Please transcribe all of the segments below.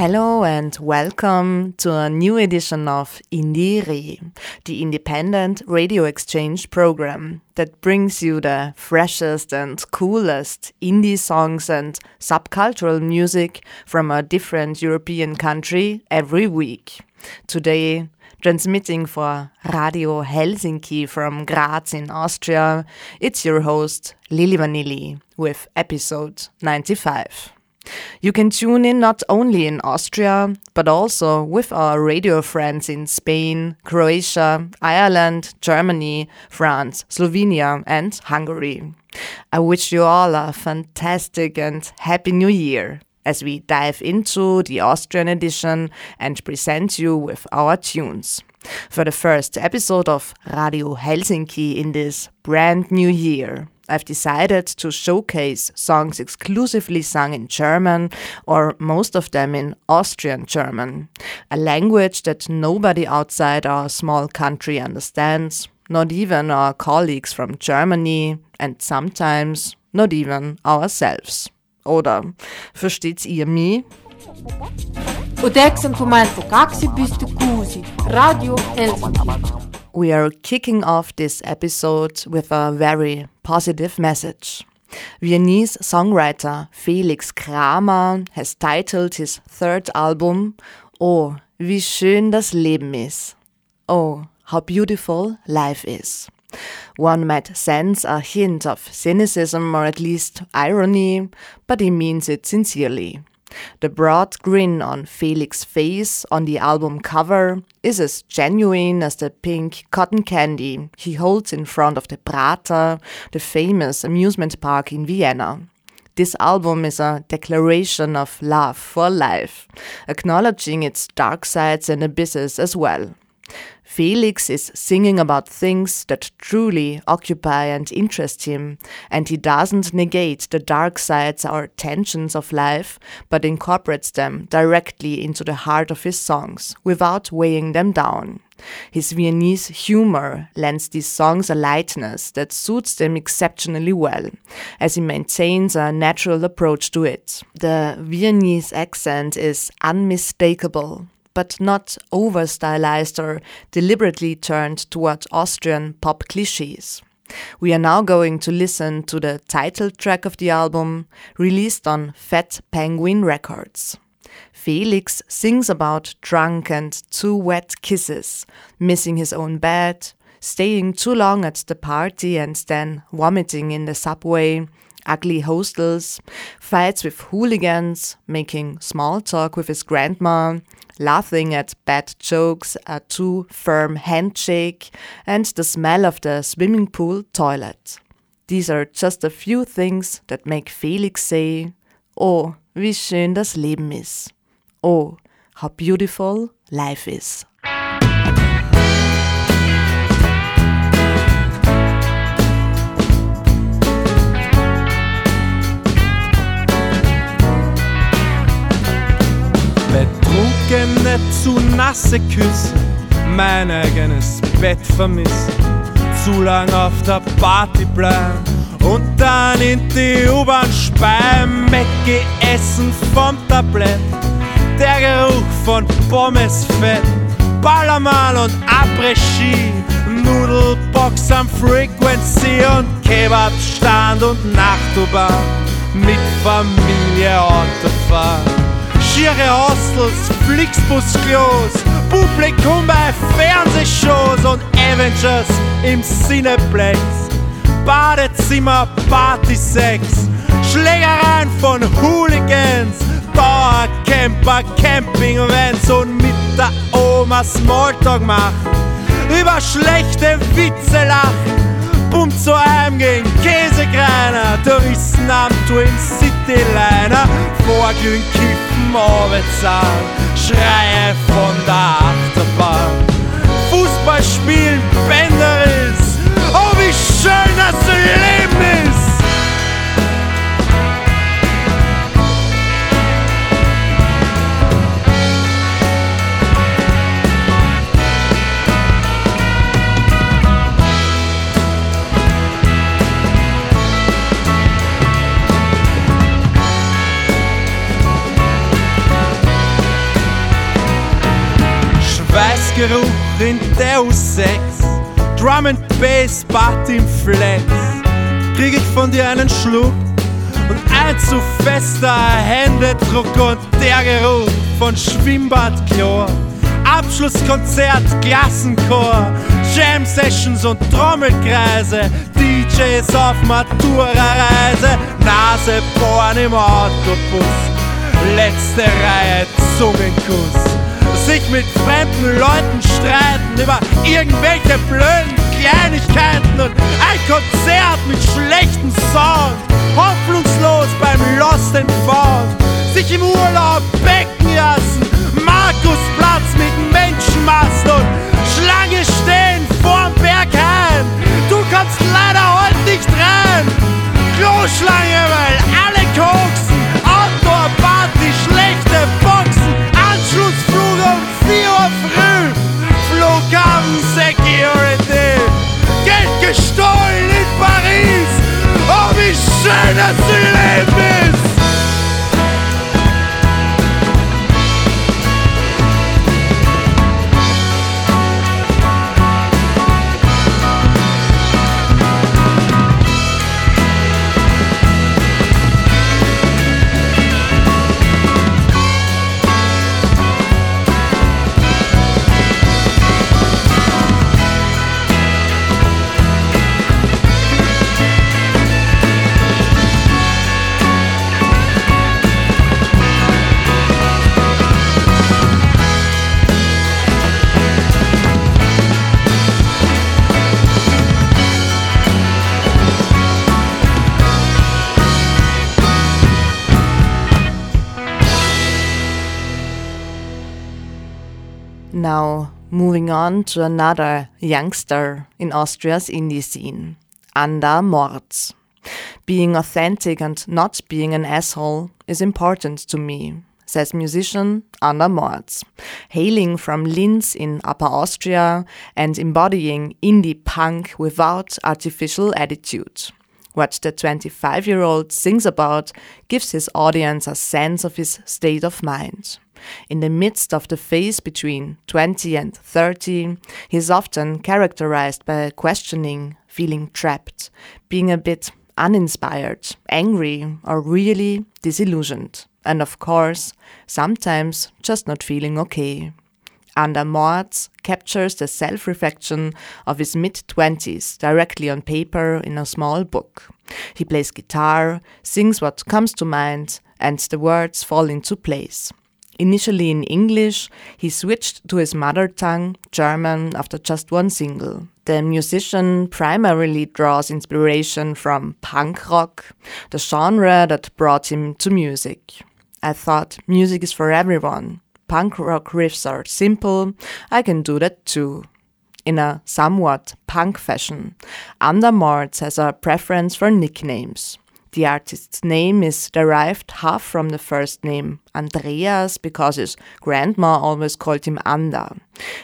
Hello and welcome to a new edition of IndieRE, the independent radio exchange program that brings you the freshest and coolest indie songs and subcultural music from a different European country every week. Today, transmitting for Radio Helsinki from Graz in Austria, it's your host Lili Vanilli with episode 95. You can tune in not only in Austria, but also with our radio friends in Spain, Croatia, Ireland, Germany, France, Slovenia, and Hungary. I wish you all a fantastic and happy new year as we dive into the Austrian edition and present you with our tunes. For the first episode of Radio Helsinki in this brand new year. I've decided to showcase songs exclusively sung in German or most of them in Austrian German, a language that nobody outside our small country understands, not even our colleagues from Germany and sometimes not even ourselves. Oder versteht's ihr mich? Radio Helsinki. We are kicking off this episode with a very positive message. Viennese songwriter Felix Kramer has titled his third album Oh, wie schön das Leben ist. Oh, how beautiful life is. One might sense a hint of cynicism or at least irony, but he means it sincerely. The broad grin on Felix's face on the album cover is as genuine as the pink cotton candy he holds in front of the Prater, the famous amusement park in Vienna. This album is a declaration of love for life, acknowledging its dark sides and abysses as well. Felix is singing about things that truly occupy and interest him, and he doesn't negate the dark sides or tensions of life, but incorporates them directly into the heart of his songs without weighing them down. His Viennese humor lends these songs a lightness that suits them exceptionally well, as he maintains a natural approach to it. The Viennese accent is unmistakable, but not over stylized or deliberately turned toward Austrian pop cliches. We are now going to listen to the title track of the album, released on Phat Penguin Records. Felix sings about drunk and too wet kisses, missing his own bed, staying too long at the party and then vomiting in the subway, ugly hostels, fights with hooligans, making small talk with his grandma, laughing at bad jokes, a too firm handshake, and the smell of the swimming pool toilet. These are just a few things that make Felix say, Oh, wie schön das Leben ist. Oh, how beautiful life is. Nicht zu nasse Küsse, mein eigenes Bett vermissen, zu lang auf der Party bleiben und dann in die U-Bahn speien, essen vom Tablett, der Geruch von Pommesfett, Ballermann und Après-Ski, Nudelbox am Frequency und Kebabstand und Nachtubahn mit Familie Autofahren schiere Hostels, Flixbus-Klos, Publikum bei Fernsehshows und Avengers im Cineplex. Badezimmer, Party-Sex, Schlägereien von Hooligans, Dauercamper, Campingvans und mit der Oma Smalltalk machen, über schlechte Witze lachen Pumpt zu einem gegen Käsekreiner, Touristen am Twin City Liner, Vorglühen, Kiffen, Arbeitszahn, Schreie von der Achterbahn. Fußball spielen, Bänderriss, oh wie schön das Leben! Geruch in Deus Ex. Drum and Bass, Party im Flex. Krieg ich von dir einen Schluck und ein zu fester Händedruck und der Geruch von Schwimmbadchlor. Abschlusskonzert, Klassenchor, Jam Sessions und Trommelkreise, DJs auf Matura-Reise, Nase bohren im Autobus, letzte Reihe Zungenkuss. Sich mit fremden Leuten streiten über irgendwelche blöden Kleinigkeiten und ein Konzert mit schlechten Songs, hoffnungslos beim Lost and Found, sich im Urlaub becken lassen, Markusplatz mit Menschenmassen und Schlange stehen vorm Berghain. Du kommst leider heute nicht rein. Kloschlange, weil alle koksen. Geld gestohlen in Paris. Oh, wie schön das moving on to another youngster in Austria's indie scene, Anda Morts. Being authentic and not being an asshole is important to me, says musician Anda Morts, hailing from Linz in Upper Austria and embodying indie punk without artificial attitude. What the 25 year old sings about gives his audience a sense of his state of mind. In the midst of the phase between 20 and 30, he is often characterized by questioning, feeling trapped, being a bit uninspired, angry, or really disillusioned. And of course, sometimes just not feeling okay. Anda Morts captures the self reflection of his mid 20s directly on paper in a small book. He plays guitar, sings what comes to mind, and the words fall into place. Initially in English, he switched to his mother tongue, German, after just one single. The musician primarily draws inspiration from punk rock, the genre that brought him to music. I thought music is for everyone. Punk rock riffs are simple, I can do that too. In a somewhat punk fashion, Anda Morts has a preference for nicknames. The artist's name is derived half from the first name Andreas because his grandma always called him Anda.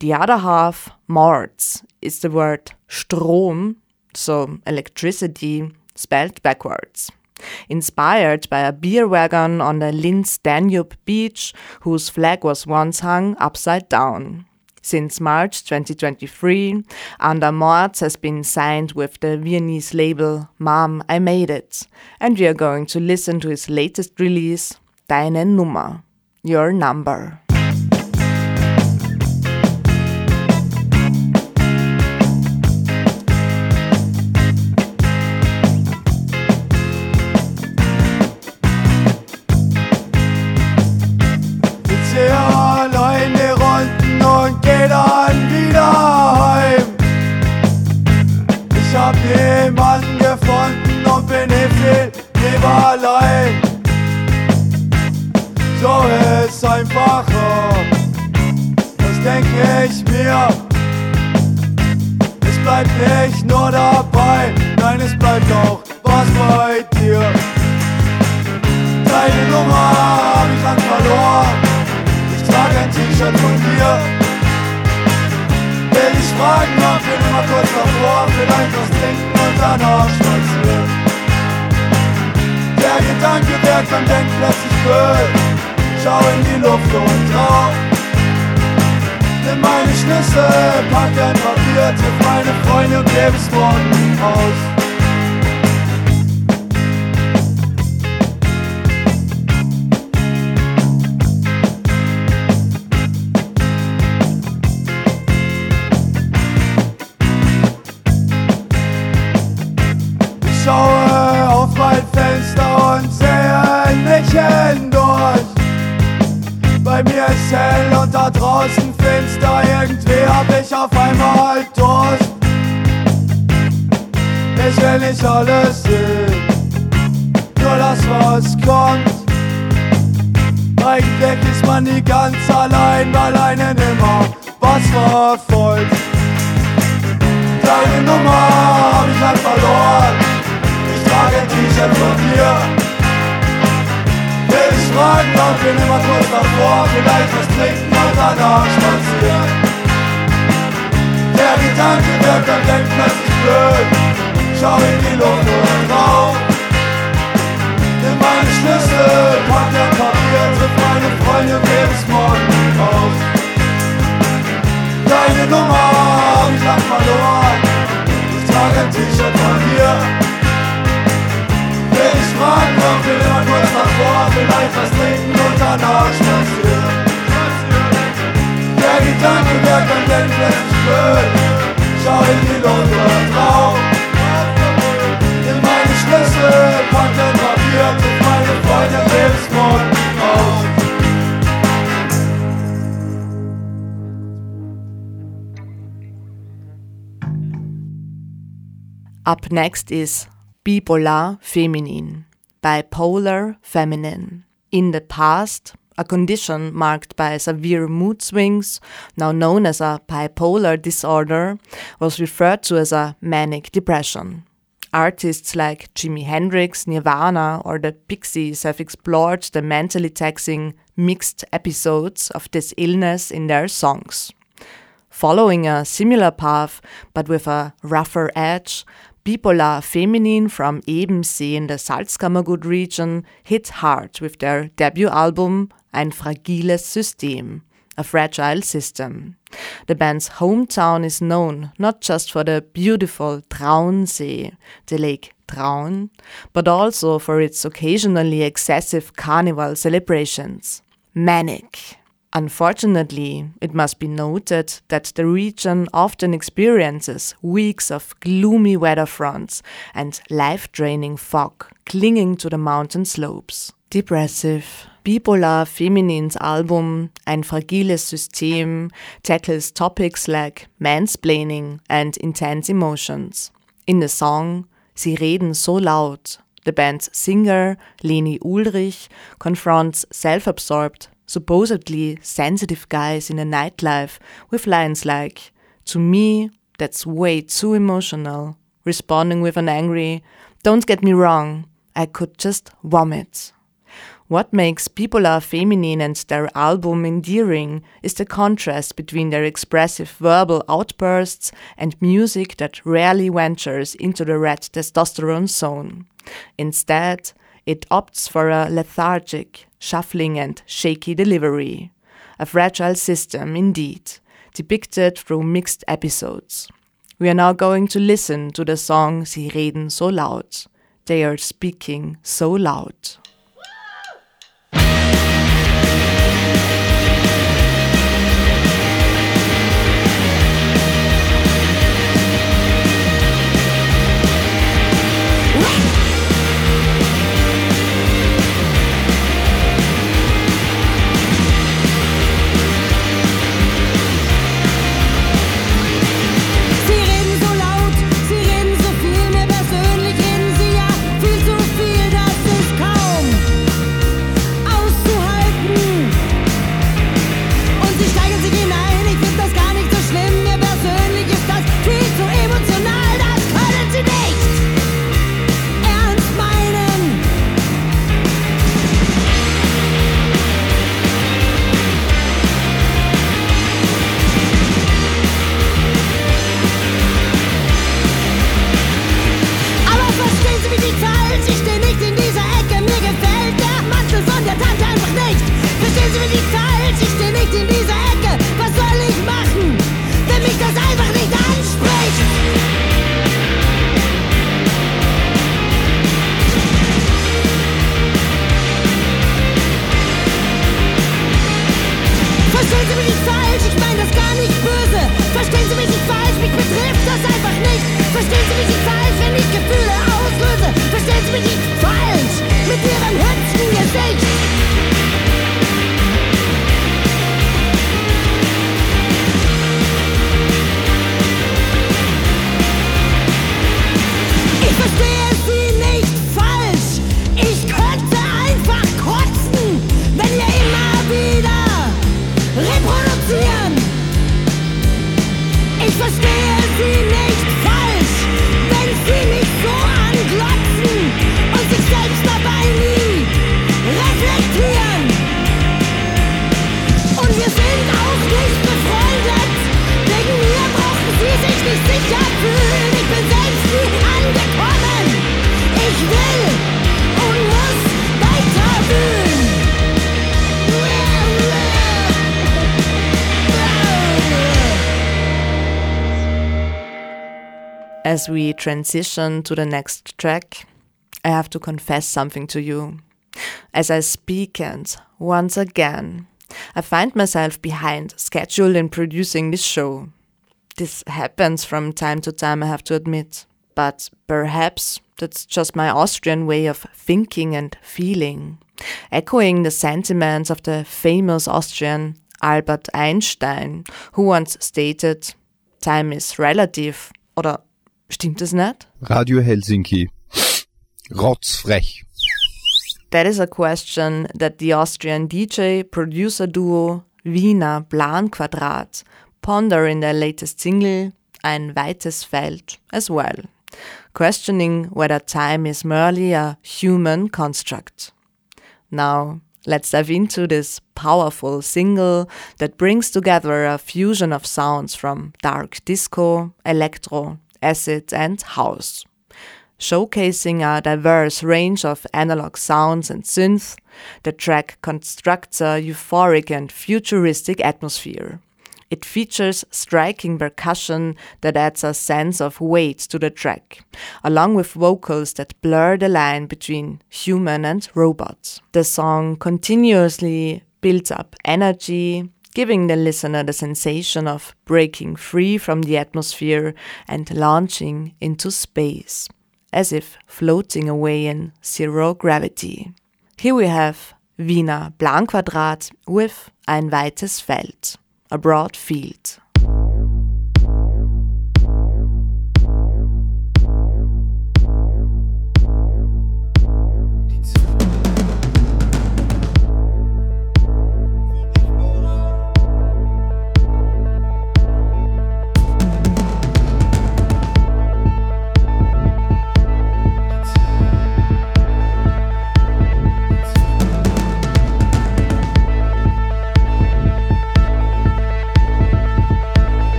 The other half, Morts, is the word Strom, so electricity, spelled backwards. Inspired by a beer wagon on the Linz Danube beach, whose flag was once hung upside down. Since March 2023, Anda Morts has been signed with the Viennese label Mom, I Made It, and we are going to listen to his latest release, Deine Nummer, Your Number. Einfacher, das denke ich mir. Es bleibt nicht nur dabei, nein, es bleibt auch was bei dir. Deine Nummer hab ich lang verloren. Ich trage ein T-Shirt von dir. Will ich fragen, ob wir nur mal kurz davor vielleicht was trinken und danach spazieren. Der Gedanke, der kann plötzlich Müll. Schau in die Luft und trau. Nimm meine Schlüssel, pack ein Papier, triff meine Freunde und geb es morgen aus. Next is Bipolar Feminin, Bipolar Feminin. In the past, a condition marked by severe mood swings, now known as a bipolar disorder, was referred to as a manic depression. Artists like Jimi Hendrix, Nirvana, or the Pixies have explored the mentally taxing mixed episodes of this illness in their songs. Following a similar path, but with a rougher edge, Bipolar Feminin from Ebensee in the Salzkammergut region hit hard with their debut album Ein fragiles System, a fragile system. The band's hometown is known not just for the beautiful Traunsee, the lake Traun, but also for its occasionally excessive carnival celebrations. Manic, Unfortunately, it must be noted that the region often experiences weeks of gloomy weather fronts and life draining fog clinging to the mountain slopes. Depressive. Bipolar Feminin's album Ein fragiles System tackles topics like mansplaining and intense emotions. In the song Sie reden so laut, the band's singer, Leni Ulrich, confronts self absorbed supposedly sensitive guys in a nightlife with lines like, To me, that's way too emotional, responding with an angry, Don't get me wrong, I could just vomit. What makes Bipolar Feminin and their album endearing is the contrast between their expressive verbal outbursts and music that rarely ventures into the red testosterone zone. Instead, it opts for a lethargic, shuffling, and shaky delivery. A fragile system, indeed, depicted through mixed episodes. We are now going to listen to the song Sie reden so laut. They are speaking so loud. Transition to the next track, I have to confess something to you. As I speak and once again, I find myself behind schedule in producing this show. This happens from time to time, I have to admit, but perhaps that's just my Austrian way of thinking and feeling, echoing the sentiments of the famous Austrian Albert Einstein, who once stated, Time is relative, oder stimmt es nicht? Radio Helsinki. Rotzfrech. That is a question that the Austrian DJ producer duo Wiener Planquadrat ponder in their latest single Ein weites Feld as well, questioning whether time is merely a human construct. Now, let's dive into this powerful single that brings together a fusion of sounds from dark disco, electro, acid, and house showcasing a diverse range of analog sounds and synth, the track constructs a euphoric and futuristic atmosphere. It features striking percussion that adds a sense of weight to the track, along with vocals that blur the line between human and robot. The song continuously builds up energy, giving the listener the sensation of breaking free from the atmosphere and launching into space as if floating away in zero gravity. Here we have Wiener Planquadrat with ein weites Feld, a broad field.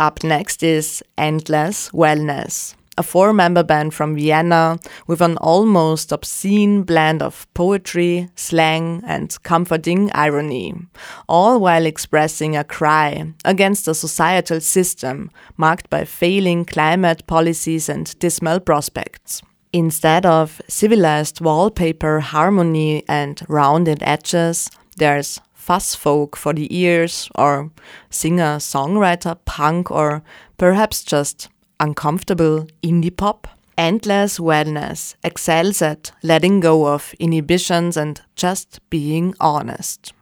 Up next is Endless Wellness, a four member band from Vienna with an almost obscene blend of poetry, slang, and comforting irony, all while expressing a cry against a societal system marked by failing climate policies and dismal prospects. Instead of civilized wallpaper harmony and rounded edges, there's fuzz folk for the ears, or singer songwriter punk, or perhaps just uncomfortable indie pop. Endless Wellness excels at letting go of inhibitions and just being honest.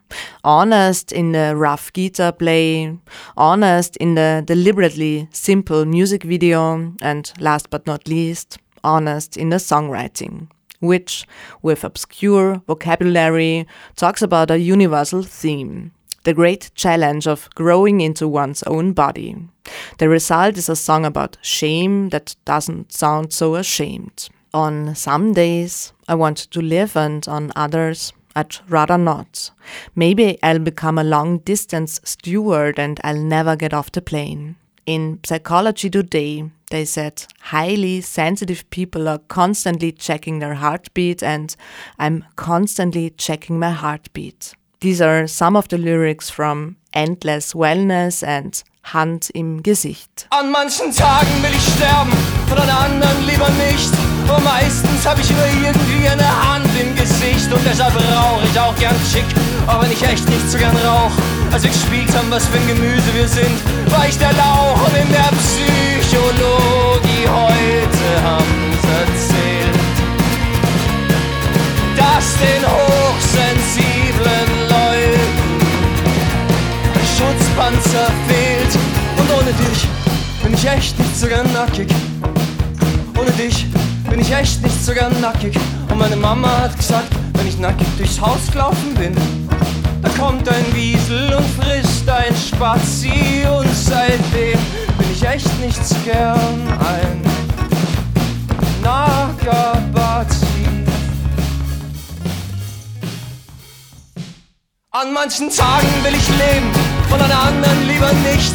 Honest in the rough guitar play, honest in the deliberately simple music video, and last but not least, honest in the songwriting which, with obscure vocabulary, talks about a universal theme the great challenge of growing into one's own body. The result is a song about shame that doesn't sound so ashamed. On some days, I want to live, and on others, I'd rather not. Maybe I'll become a long distance steward and I'll never get off the plane. In Psychology Today, they said highly sensitive people are constantly checking their heartbeat, and I'm constantly checking my heartbeat. These are some of the lyrics from Endless Wellness and Hand im Gesicht. An manchen Tagen will ich sterben, und an anderen lieber nicht. Aber meistens habe ich immer irgendwie eine Hand im Gesicht und deshalb rauche ich auch gern schick, auch wenn ich echt nicht so gern rauch. Als wir gespielt haben, was für ein Gemüse wir sind, war ich der Lauch und in der Psychologie heute haben's erzählt, dass den hochsensiblen Leuten der Schutzpanzer fehlt und ohne dich bin ich echt nicht so gern nackig. Ohne dich bin ich echt nicht so gern nackig. Und meine Mama hat gesagt, wenn ich nackig durchs Haus gelaufen bin, da kommt ein Wiesel und frisst ein Spazi. Und seitdem bin ich echt nicht so gern ein Nagabazi. An manchen Tagen will ich leben und an anderen lieber nicht.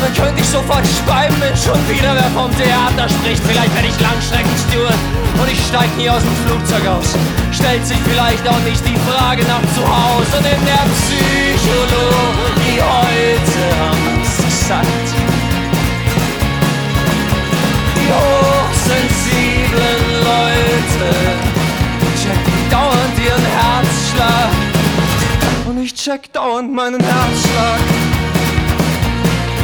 Dann könnte ich sofort schreiben, wenn schon wieder wer vom Theater spricht. Vielleicht werde ich Langstreckensteward und ich steig nie aus dem Flugzeug aus. Stellt sich vielleicht auch nicht die Frage nach zu Hause. Und in der Psychologie heute haben's gesagt. Die hochsensiblen Leute checken dauernd ihren Herzschlag. Und ich check dauernd meinen Herzschlag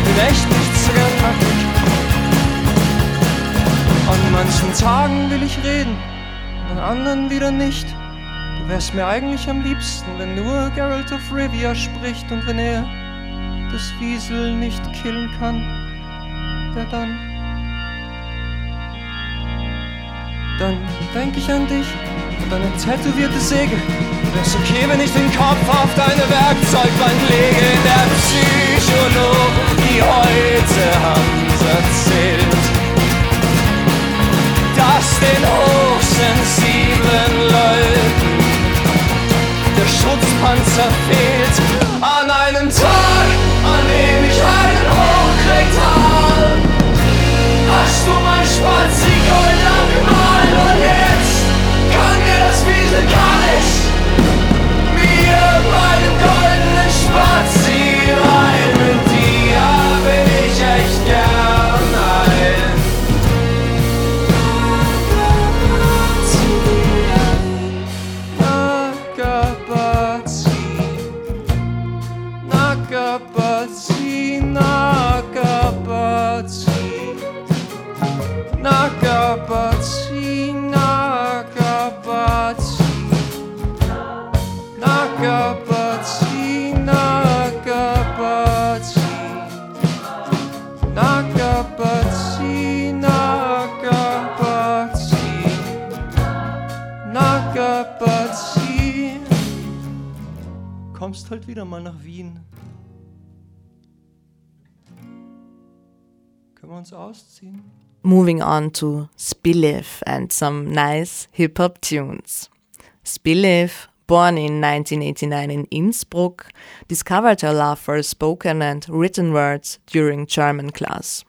bin echt nicht so gern. An manchen Tagen will ich reden, an anderen wieder nicht. Du wärst mir eigentlich am liebsten, wenn nur Geralt of Rivia spricht und wenn er das Wiesel nicht killen kann, wer dann? Dann denk ich an dich und deine tätowierte Säge. Wär's okay, wenn ich den Kopf auf deine Werkzeugbank lege der Psychologie heute haben's erzählt, dass den hochsensiblen Leuten der Schutzpanzer fehlt. An einem Tag, an dem ich einen hochkriegt hab, Moving on to Spilif and some nice hip hop tunes. Spilif, born in 1989 in Innsbruck, discovered her love for spoken and written words during German class.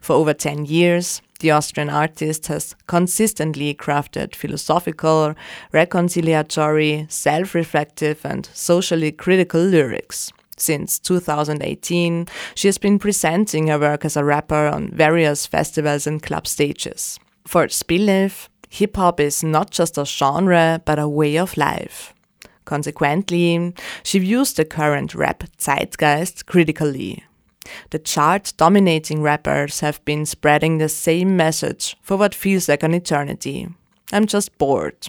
For over 10 years, the Austrian artist has consistently crafted philosophical, reconciliatory, self reflective, and socially critical lyrics. Since 2018, she has been presenting her work as a rapper on various festivals and club stages. For Spilif, hip hop is not just a genre, but a way of life. Consequently, she views the current rap zeitgeist critically. The chart dominating rappers have been spreading the same message for what feels like an eternity. I'm just bored.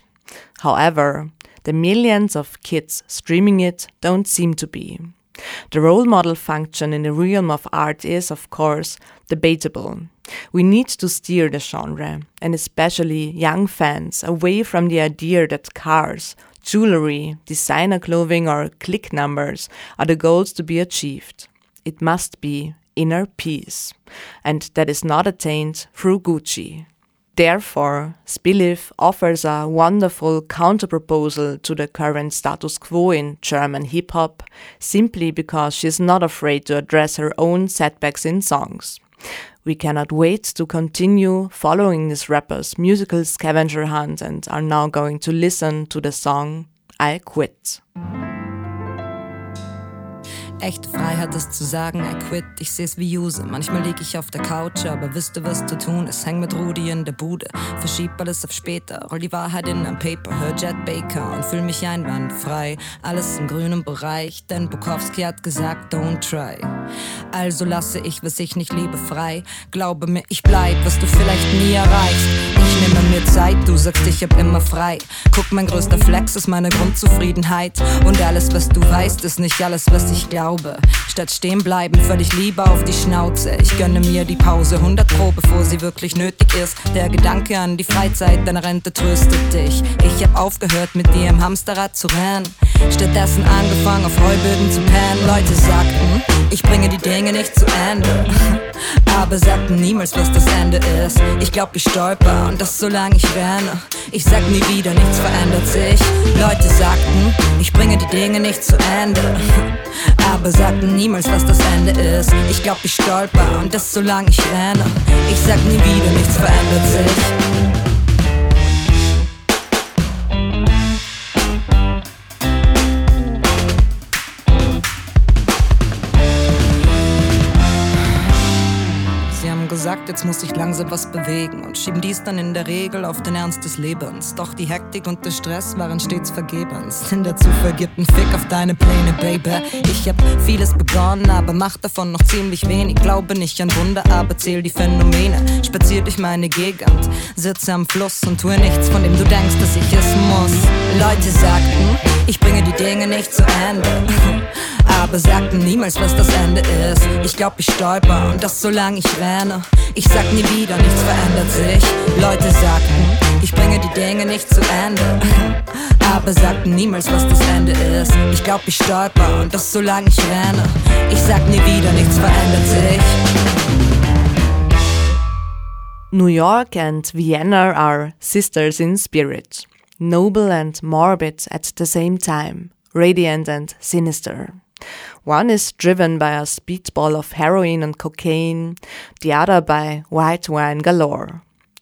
However, the millions of kids streaming it don't seem to be. The role model function in the realm of art is, of course, debatable. We need to steer the genre, and especially young fans, away from the idea that cars, jewelry, designer clothing, or click numbers are the goals to be achieved. It must be inner peace, and that is not attained through Gucci. Therefore, Spilif offers a wonderful counterproposal to the current status quo in German hip hop, simply because she is not afraid to address her own setbacks in songs. We cannot wait to continue following this rapper's musical scavenger hunt and are now going to listen to the song I Quit. Echte Freiheit ist zu sagen, I quit, ich seh's wie Juse. Manchmal lieg ich auf der Couch, aber wüsste, was zu tun ist. Häng mit Rudi in der Bude, verschieb alles auf später. Roll die Wahrheit in ein Paper, hör Jet Baker und fühl mich einwandfrei. Alles im grünen Bereich, denn Bukowski hat gesagt, don't try. Also lasse ich, was ich nicht liebe, frei. Glaube mir, ich bleib, was du vielleicht nie erreichst. Ich nehme mir Zeit, du sagst, ich hab immer frei. Guck, mein größter Flex ist meine Grundzufriedenheit. Und alles, was du weißt, ist nicht alles, was ich glaube. Statt stehen bleiben, völlig lieber auf die Schnauze. Ich gönne mir die Pause 100 Pro, bevor sie wirklich nötig ist. Der Gedanke an die Freizeit, deine Rente tröstet dich. Ich hab aufgehört, mit dir im Hamsterrad zu rennen. Stattdessen angefangen, auf Heuböden zu pennen. Leute sagten, ich bringe die Dinge nicht zu Ende. Aber sagten niemals, was das Ende ist. Ich glaub, ich stolper und das solange ich renne. Ich sag nie wieder, nichts verändert sich. Leute sagten, ich bringe die Dinge nicht zu Ende. Aber sagten niemals, was das Ende ist. Ich glaub, ich stolper und das solange ich renne. Ich sag nie wieder, nichts verändert sich. Gesagt, jetzt muss ich langsam was bewegen und schieben dies dann in der Regel auf den Ernst des Lebens. Doch die Hektik und der Stress waren stets vergebens, denn der Zufall gibt einen Fick auf deine Pläne, Baby. Ich hab vieles begonnen, aber mach davon noch ziemlich wenig. Glaube nicht an Wunder, aber zähl die Phänomene. Spazier durch meine Gegend, sitze am Fluss und tue nichts, von dem du denkst, dass ich es muss. Leute sagten, ich bringe die Dinge nicht zu Ende, aber sagten niemals, was das Ende ist. Ich glaub, ich stolper und das solange ich renne. Ich sag nie wieder, nichts verändert sich. Leute sagten, ich bringe die Dinge nicht zu Ende. Aber sagten niemals, was das Ende ist. Ich glaub, ich stolper und das solange ich renne. Ich sag nie wieder, nichts verändert sich. New York and Vienna are sisters in spirit, noble and morbid at the same time, radiant and sinister. One is driven by a speedball of heroin and cocaine, the other by white wine galore.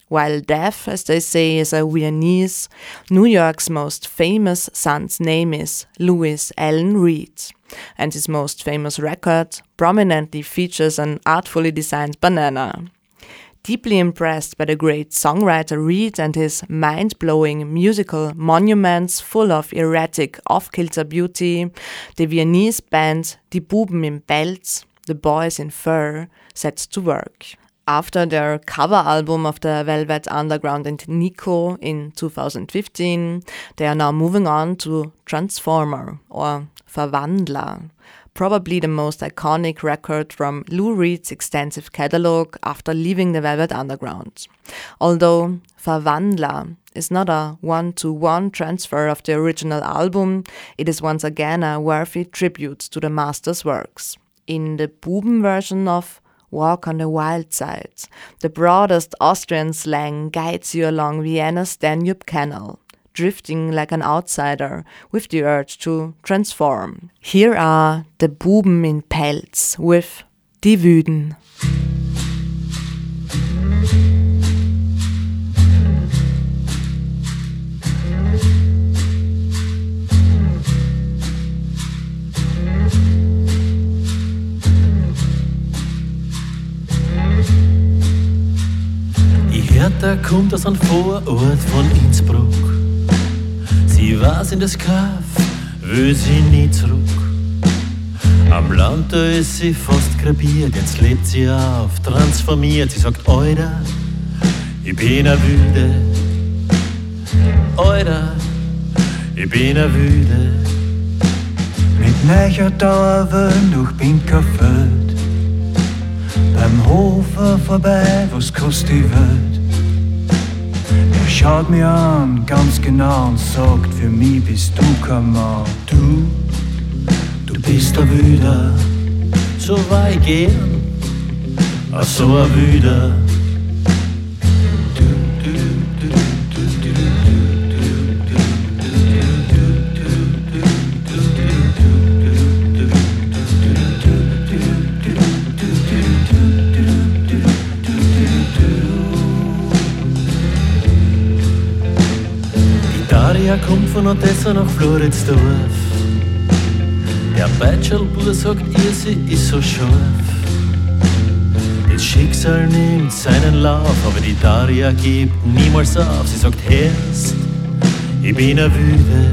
While death, as they say, is a Viennese, New York's most famous son's name is Lewis Allan Reed, and his most famous record prominently features an artfully designed banana. Deeply impressed by the great songwriter Reed and his mind blowing musical monuments full of erratic off kilter beauty, the Viennese band Die Buben im Pelz, The Boys in Fur, set to work. After their cover album of the Velvet Underground and Nico in 2015, they are now moving on to Transformer or Verwandler, probably the most iconic record from Lou Reed's extensive catalog after leaving the Velvet Underground. Although Verwandler is not a one to one transfer of the original album, it is once again a worthy tribute to the master's works. In the Buben version of Walk on the Wild Side, the broadest Austrian slang guides you along Vienna's Danube Canal drifting like an outsider with the urge to transform. Here are the Buben in Pelz with Die Wüden. Ich kommt aus einem Vorort von Innsbruck. Sie war in das Kaff, will sie nie zurück. Am Land, da ist sie fast krepiert, jetzt lebt sie auf, transformiert. Sie sagt, Alter, ich bin a Wüde. Alter, ich bin a Wüde. Mit neuer Dauerwöhn durch Binkerfeld. Beim Hofer vorbei, was kostet die Welt? Schaut mir an, ganz genau und sagt, für mich bist du kein Mann. Du, Du bist a Wüder, so gern, a so a Wüder. Daria kommt von Odessa nach Floridsdorf. Der Beitschelbur sagt ihr, sie ist so scharf. Das Schicksal nimmt seinen Lauf, aber die Daria gibt niemals auf. Sie sagt, Herrst, ich bin a Wüde.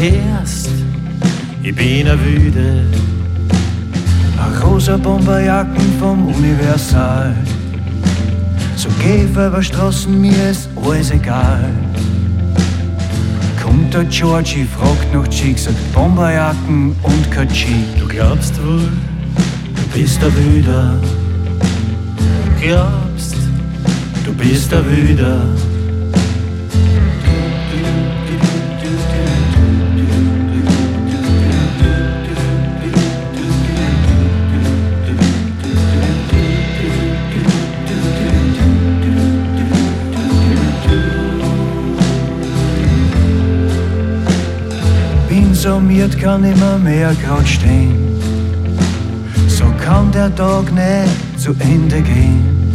Herrst, ich bin a Wüde. a rosa Bomberjacken vom Universal. So geh über Straßen, mir ist alles egal. Der Georgie, fragt nach Chick, sagt Bomberjacken und kein Chick. Du glaubst wohl, du bist a Wüder. Glaubst, du bist a Wüder. Summiert, kann immer mehr grad stehen. So kann der Tag nicht zu Ende gehen.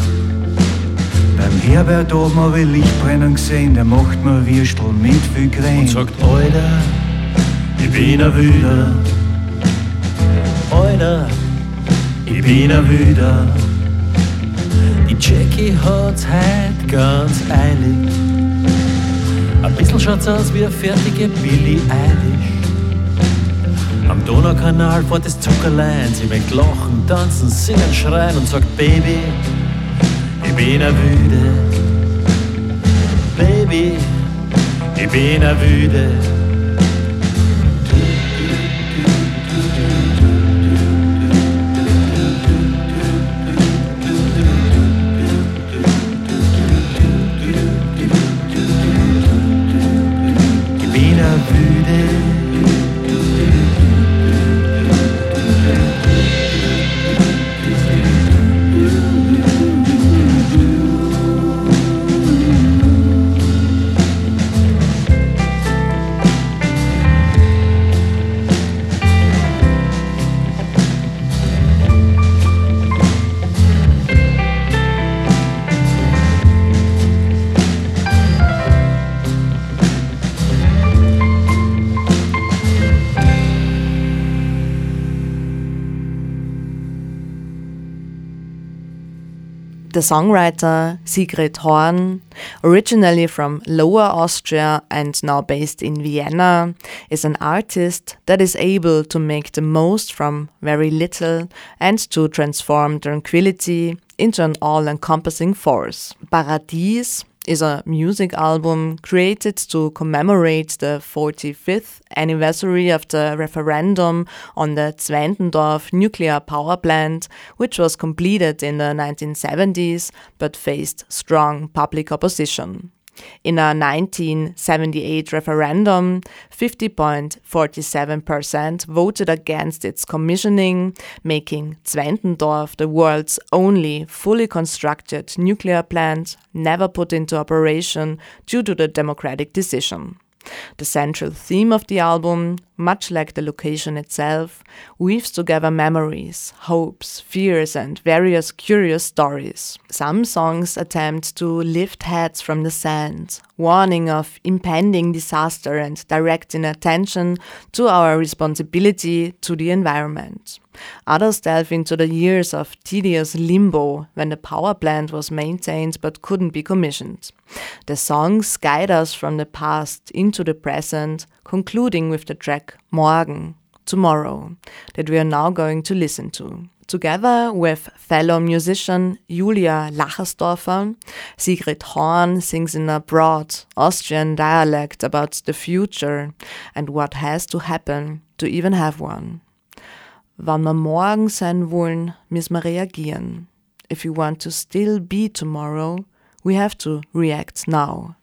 Beim Herbert oben hab ich Lichtbrennen gesehen, der macht mir Würstel mit viel Creme. Und sagt, Alter, ich bin a Wüder. Alter, ich bin a Wüder. Die Jackie hat's heut ganz eilig. Ein bisschen schaut's aus wie eine fertige Billie Eilish. Am Donaukanal fährt das Zuckerlein. Sie mögt lachen, tanzen, singen, schreien und sagt, Baby, ich bin a Wüde. Baby, ich bin a The songwriter Sigrid Horn, originally from Lower Austria and now based in Vienna, is an artist that is able to make the most from very little and to transform tranquility into an all encompassing force. Paradies is a music album created to commemorate the 45th anniversary of the referendum on the Zwentendorf nuclear power plant, which was completed in the 1970s but faced strong public opposition. In a 1978 referendum, 50.47% voted against its commissioning, making Zwentendorf the world's only fully constructed nuclear plant never put into operation due to the democratic decision. The central theme of the album, much like the location itself, weaves together memories, hopes, fears, and various curious stories. Some songs attempt to lift heads from the sand, warning of impending disaster and directing attention to our responsibility to the environment. Others delve into the years of tedious limbo when the power plant was maintained but couldn't be commissioned. The songs guide us from the past into the present, concluding with the track Morgen, Tomorrow, that we are now going to listen to. Together with fellow musician Julia Lacherstorfer, Sigrid Horn sings in a broad Austrian dialect about the future and what has to happen to even have one. Wann wir morgen sein wollen, müssen wir reagieren. If you want to still be tomorrow, we have to react now.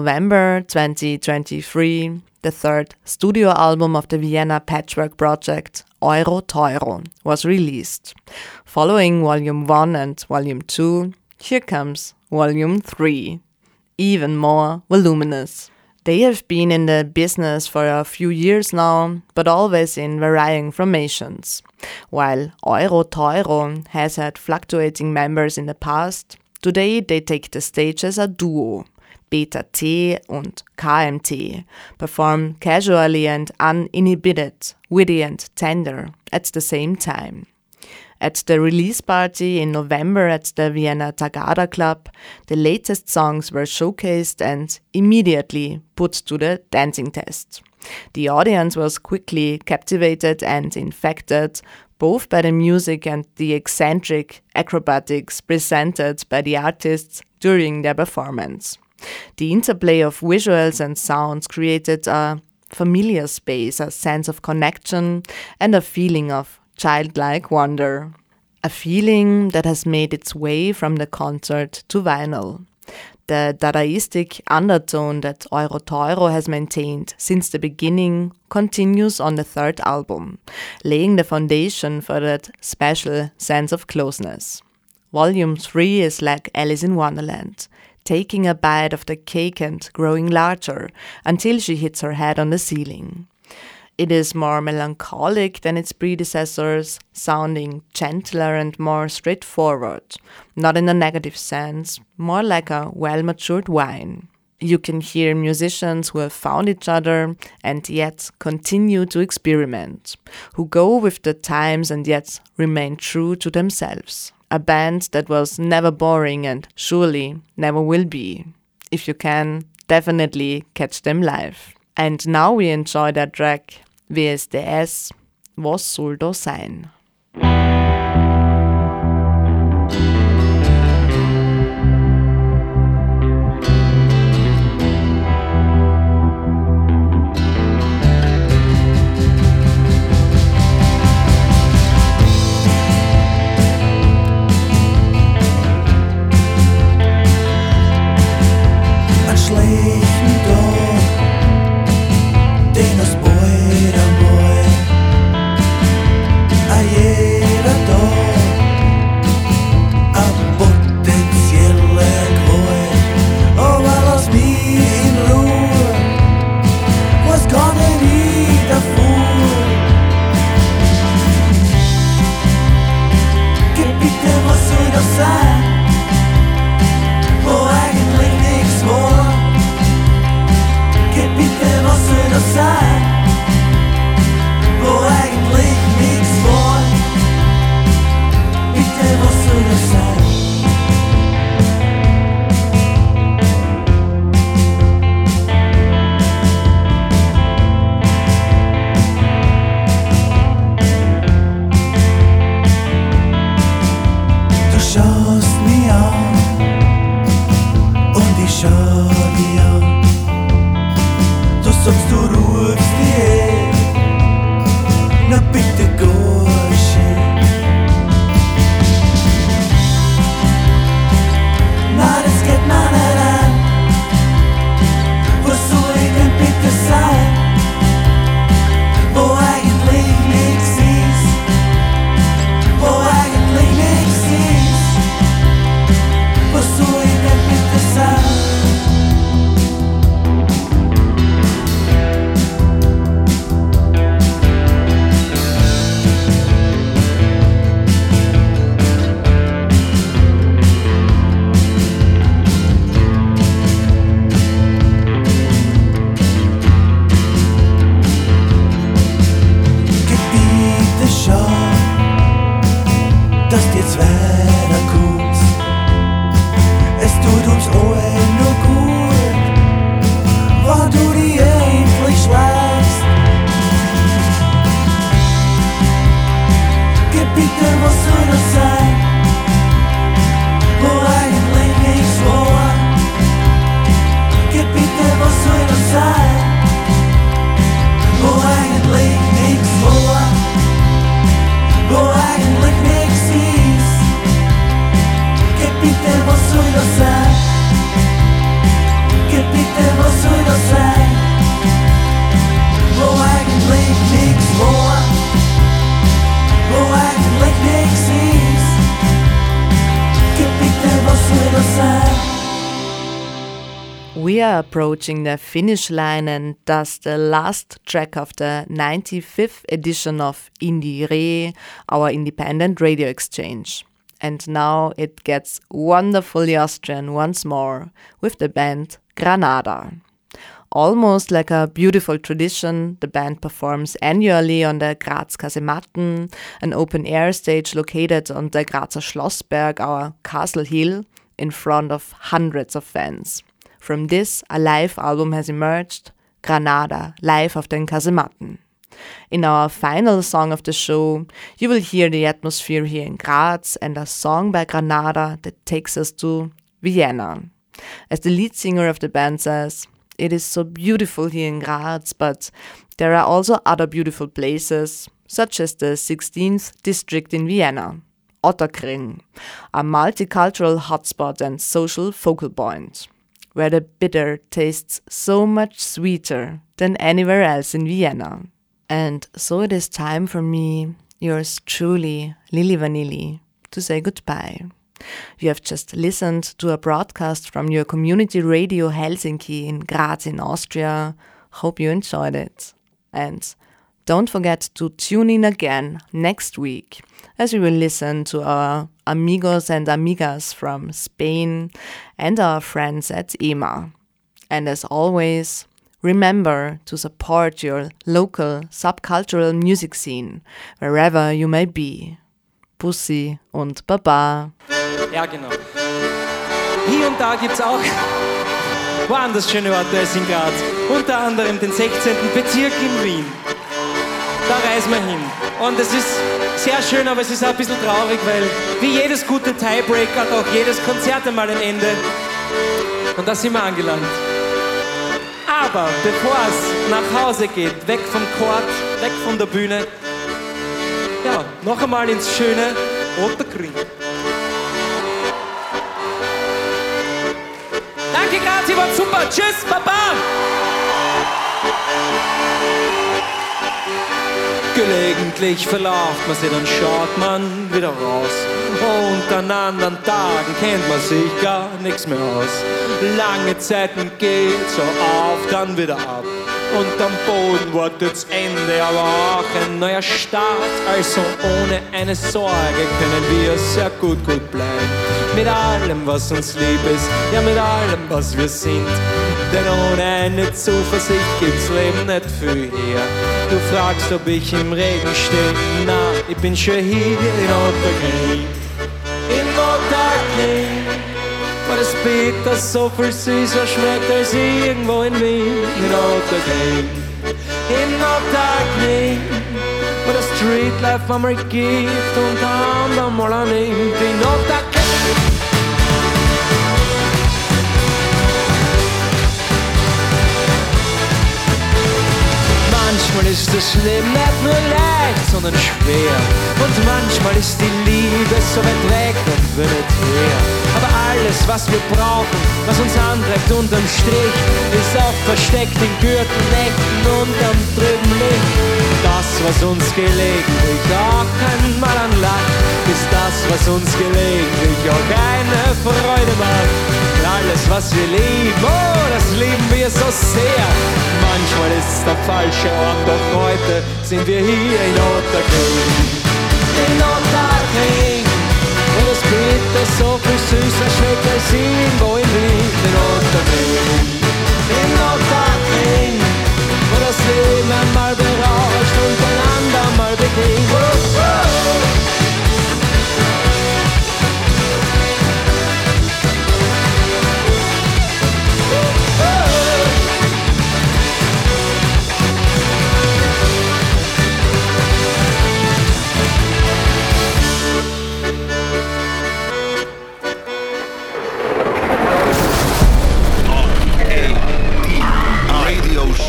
November 2023, the third studio album of the Vienna Patchwork Project, Euro Teuro, was released. Following Volume 1 and Volume 2, here comes Volume 3, even more voluminous. They have been in the business for a few years now, but always in varying formations. While Euro Teuro has had fluctuating members in the past, today they take the stage as a duo. Peter T und KMT perform casually and uninhibited, witty and tender at the same time. At the release party in November at the Vienna Tagada Club, the latest songs were showcased and immediately put to the dancing test. The audience was quickly captivated and infected, both by the music and the eccentric acrobatics presented by the artists during their performance. The interplay of visuals and sounds created a familiar space, a sense of connection, and a feeling of childlike wonder. A feeling that has made its way from the concert to vinyl. The Dadaistic undertone that Euro Teuro has maintained since the beginning continues on the third album, laying the foundation for that special sense of closeness. Volume 3 is like Alice in Wonderland, taking a bite of the cake and growing larger until she hits her head on the ceiling. It is more melancholic than its predecessors, sounding gentler and more straightforward, not in a negative sense, more like a well matured wine. You can hear musicians who have found each other and yet continue to experiment, who go with the times and yet remain true to themselves. A band that was never boring and surely never will be. If you can, definitely catch them live. And now we enjoy that track WSDS, was soll da sein? Gib approaching the finish line, and thus the last track of the 95th edition of IndieRE, our independent radio exchange. And now it gets wonderfully Austrian once more with the band Granada. Almost like a beautiful tradition, the band performs annually on the Graz Kasematten, an open air stage located on the Grazer Schlossberg, our castle hill, in front of hundreds of fans. From this, a live album has emerged, Granada, live auf den Kasematten. In our final song of the show, you will hear the atmosphere here in Graz and a song by Granada that takes us to Vienna. As the lead singer of the band says, it is so beautiful here in Graz, but there are also other beautiful places, such as the 16th district in Vienna, Ottakring, a multicultural hotspot and social focal point, where the bitter tastes so much sweeter than anywhere else in Vienna. And so it is time for me, yours truly, Lily Vanilli, to say goodbye. You have just listened to a broadcast from your community radio Helsinki in Graz in Austria. Hope you enjoyed it. And don't forget to tune in again next week as we will listen to our amigos and amigas from Spain and our friends at EMA. And as always, remember to support your local subcultural music scene wherever you may be. Bussi und Baba. Ja, genau. Hier und da gibt es auch woanders schöne Orte als in Graz. Unter anderem den 16. Bezirk in Wien. Da reisen wir hin. Und es ist sehr schön, aber es ist auch ein bisschen traurig, weil wie jedes gute Tiebreak hat auch jedes Konzert einmal ein Ende. Und da sind wir angelangt. Aber bevor es nach Hause geht, weg vom Chord, weg von der Bühne, ja, noch einmal ins schöne Otterkring. Danke, Graz, ihr wart super. Tschüss, Baba. Gelegentlich verlauft man sie, dann schaut man wieder raus. Und an anderen Tagen kennt man sich gar nichts mehr aus. Lange Zeiten geht so auf, dann wieder ab. Und am Boden wartet's Ende, aber auch ein neuer Start. Also ohne eine Sorge können wir sehr gut, gut bleiben. Mit allem, was uns lieb ist, ja mit allem, was wir sind. Denn ohne eine Zuversicht gibt's Leben nicht viel her. Du fragst, ob ich im Regen stehe. Na, ich bin schon hier in Otterkring. In Otterkring. Wo das Bitter so viel süßer schmeckt als irgendwo in Wien. In Otterkring. In Otterkring. Wo das Streetlife einmal gibt und dann einmal annimmt. In Otterkring. Manchmal ist das Leben nicht nur leicht, sondern schwer. Und manchmal ist die Liebe so weit weg und will nicht her. Alles, was wir brauchen, was uns antreibt unterm Strich, ist auch versteckt in Gürteln, Ecken und am drüben Licht. Das, was uns gelegentlich auch einmal an Lachen, ist das, was uns gelegentlich auch eine Freude macht. Alles, was wir lieben, oh, das lieben wir so sehr. Manchmal ist es der falsche Ort, doch heute sind wir hier in Otterkring. In Otterkring, wo das Bitter so viel süßer schmeckt als irgendwo in Wien. In Ottakring, in Ottakring, wo das Leben einmal berauscht und ein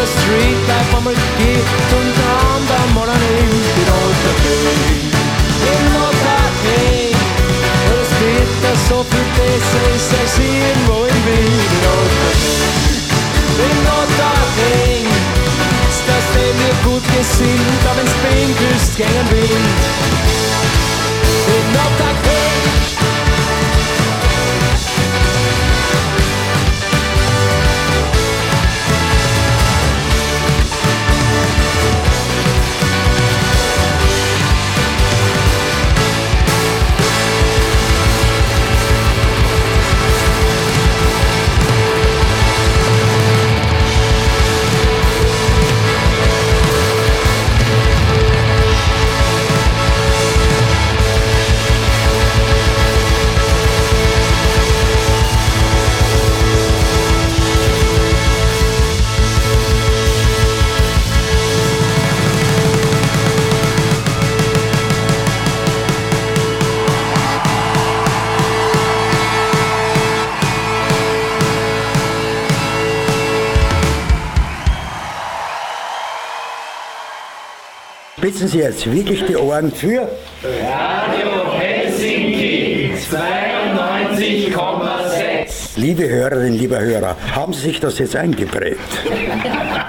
the street like Mama Kid Turn down the morning. It all the day It all the The street the soft day Say sexy and rolling It all the day It all the day Das mir gut gesinnt, aber ins Bein küsst. Spitzen Sie jetzt wirklich die Ohren für Radio Helsinki 92,6. Liebe Hörerinnen, lieber Hörer, haben Sie sich das jetzt eingeprägt?